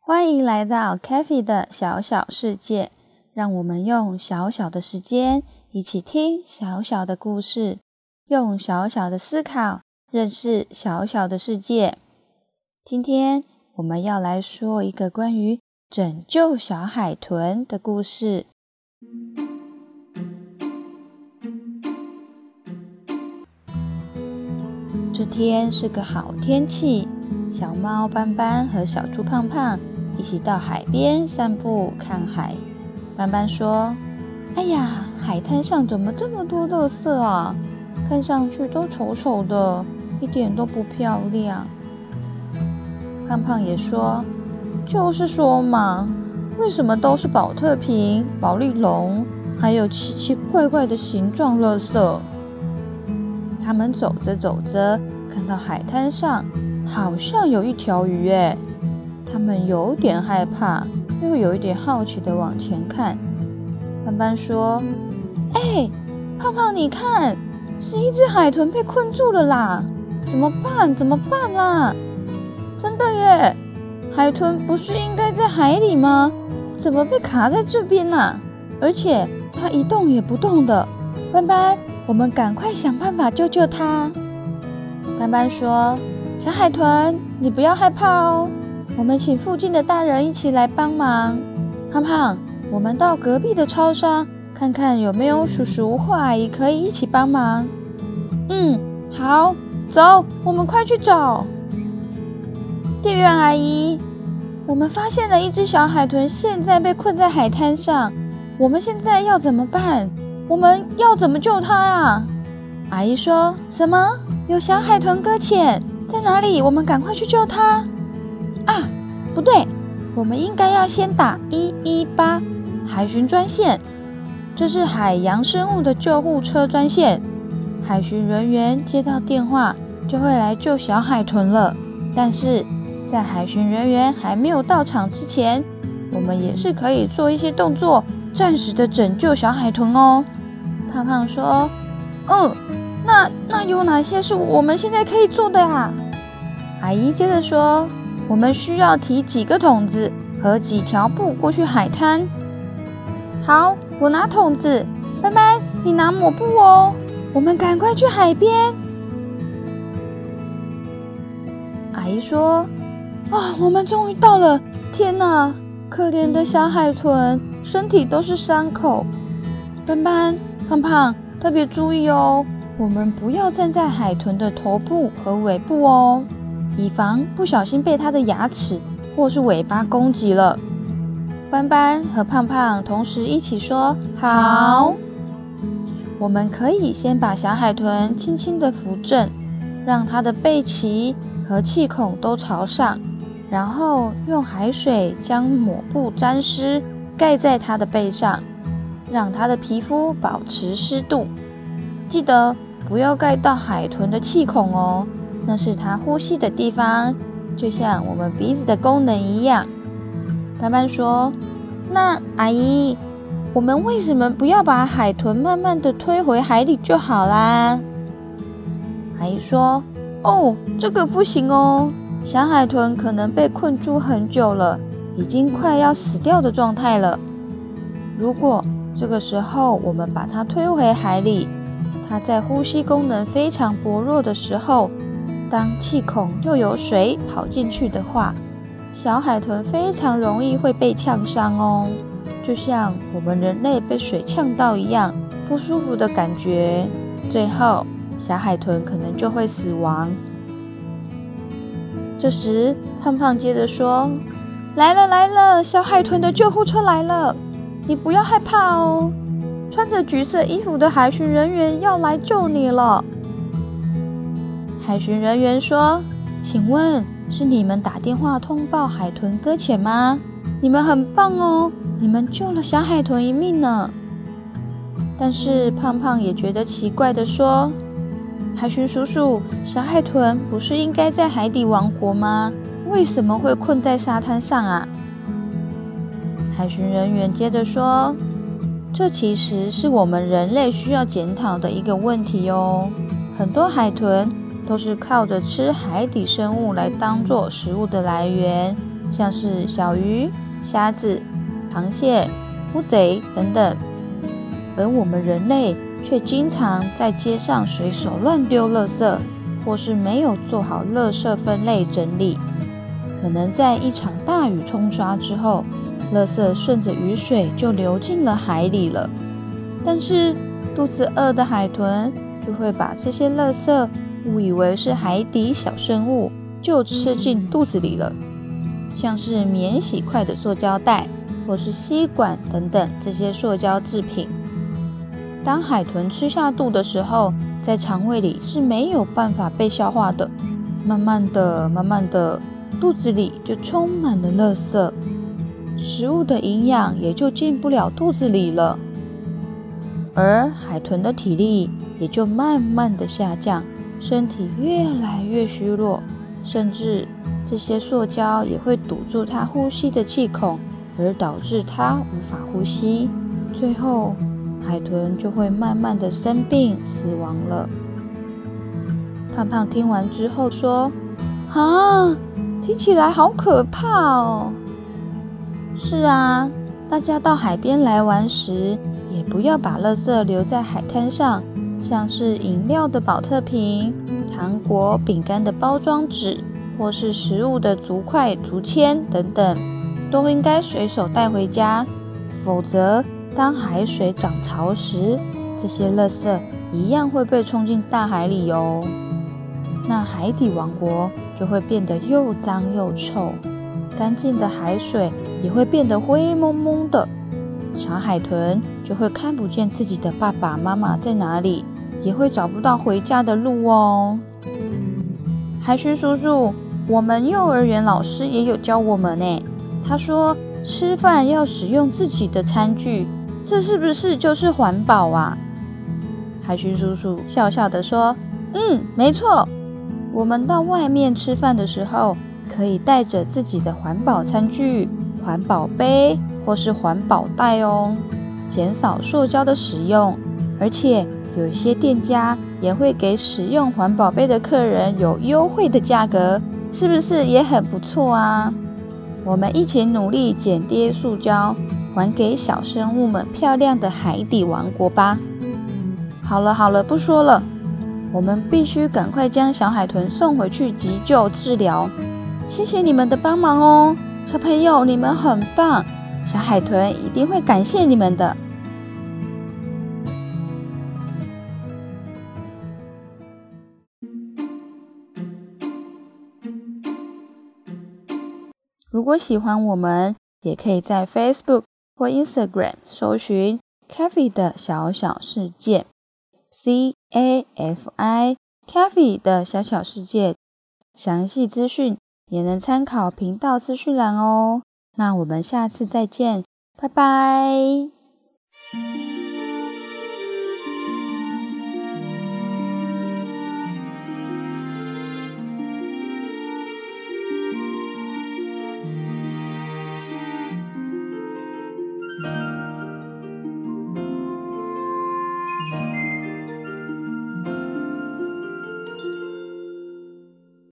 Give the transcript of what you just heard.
欢迎来到 k a f e 的小小世界，让我们用小小的时间一起听小小的故事，用小小的思考认识小小的世界。今天我们要来说一个关于拯救小海豚的故事。这天是个好天气，小猫斑斑和小猪胖胖。一起到海边散步看海。斑斑说：“哎呀，海滩上怎么这么多垃圾啊？看上去都丑丑的，一点都不漂亮。”胖胖也说：“就是说嘛，为什么都是保特瓶、保利龙，还有奇奇怪怪的形状垃圾？”他们走着走着，看到海滩上好像有一条鱼，哎。他们有点害怕，又有一点好奇的往前看。斑斑说：“哎，胖胖，你看，是一只海豚被困住了啦！怎么办？怎么办啊？真的耶！海豚不是应该在海里吗？怎么被卡在这边呢？而且它一动也不动的。斑斑，我们赶快想办法救救它。”斑斑说：“小海豚，你不要害怕哦。”我们请附近的大人一起来帮忙。胖胖，我们到隔壁的超商看看有没有叔叔或阿姨可以一起帮忙。嗯，好，走，我们快去找店员阿姨。我们发现了一只小海豚，现在被困在海滩上。我们现在要怎么办？我们要怎么救它啊？阿姨说什么？有小海豚搁浅，在哪里？我们赶快去救它。啊，不对，我们应该要先打一一八海巡专线，这是海洋生物的救护车专线。海巡人员接到电话就会来救小海豚了。但是在海巡人员还没有到场之前，我们也是可以做一些动作，暂时的拯救小海豚哦。胖胖说：“嗯，那那有哪些是我们现在可以做的呀？”阿姨接着说。我们需要提几个桶子和几条布过去海滩。好，我拿桶子，斑斑，你拿抹布哦。我们赶快去海边。阿姨说：“啊，我们终于到了！天哪，可怜的小海豚，身体都是伤口。斑斑、胖胖，特别注意哦，我们不要站在海豚的头部和尾部哦。”以防不小心被它的牙齿或是尾巴攻击了。斑斑和胖胖同时一起说：“好。”我们可以先把小海豚轻轻地扶正，让它的背鳍和气孔都朝上，然后用海水将抹布沾湿，盖在它的背上，让它的皮肤保持湿度。记得不要盖到海豚的气孔哦。那是它呼吸的地方，就像我们鼻子的功能一样。斑斑说：“那阿姨，我们为什么不要把海豚慢慢的推回海里就好啦？”阿姨说：“哦，这个不行哦，小海豚可能被困住很久了，已经快要死掉的状态了。如果这个时候我们把它推回海里，它在呼吸功能非常薄弱的时候。”当气孔又有水跑进去的话，小海豚非常容易会被呛伤哦，就像我们人类被水呛到一样，不舒服的感觉。最后，小海豚可能就会死亡。这时，胖胖接着说：“来了来了，小海豚的救护车来了，你不要害怕哦。穿着橘色衣服的海巡人员要来救你了。”海巡人员说：“请问是你们打电话通报海豚搁浅吗？你们很棒哦，你们救了小海豚一命呢。”但是胖胖也觉得奇怪的说：“海巡叔叔，小海豚不是应该在海底王国吗？为什么会困在沙滩上啊？”海巡人员接着说：“这其实是我们人类需要检讨的一个问题哦。很多海豚都是靠着吃海底生物来当做食物的来源，像是小鱼、虾子、螃蟹、乌贼等等。而我们人类却经常在街上随手乱丢垃圾，或是没有做好垃圾分类整理，可能在一场大雨冲刷之后。垃圾顺着雨水就流进了海里了，但是肚子饿的海豚就会把这些垃圾误以为是海底小生物，就吃进肚子里了。像是免洗筷的塑胶袋，或是吸管等等这些塑胶制品，当海豚吃下肚的时候，在肠胃里是没有办法被消化的，慢慢的、慢慢的，肚子里就充满了垃圾。食物的营养也就进不了肚子里了，而海豚的体力也就慢慢的下降，身体越来越虚弱，甚至这些塑胶也会堵住它呼吸的气孔，而导致它无法呼吸，最后海豚就会慢慢的生病死亡了。胖胖听完之后说：“啊，听起来好可怕哦。”是啊，大家到海边来玩时，也不要把垃圾留在海滩上，像是饮料的保特瓶、糖果、饼干的包装纸，或是食物的竹筷、竹签等等，都应该随手带回家。否则，当海水涨潮时，这些垃圾一样会被冲进大海里哦。那海底王国就会变得又脏又臭。干净的海水也会变得灰蒙蒙的，小海豚就会看不见自己的爸爸妈妈在哪里，也会找不到回家的路哦。海巡叔叔，我们幼儿园老师也有教我们呢。他说吃饭要使用自己的餐具，这是不是就是环保啊？海巡叔叔笑笑的说：“嗯，没错。我们到外面吃饭的时候。”可以带着自己的环保餐具、环保杯或是环保袋哦，减少塑胶的使用。而且有一些店家也会给使用环保杯的客人有优惠的价格，是不是也很不错啊？我们一起努力减跌塑胶，还给小生物们漂亮的海底王国吧！好了好了，不说了，我们必须赶快将小海豚送回去急救治疗。谢谢你们的帮忙哦，小朋友，你们很棒，小海豚一定会感谢你们的。如果喜欢我们，也可以在 Facebook 或 Instagram 搜寻 “Cafe 的小小世界 ”，C A F I Cafe 的小小世界，详细资讯。也能参考频道资讯栏哦。那我们下次再见，拜拜。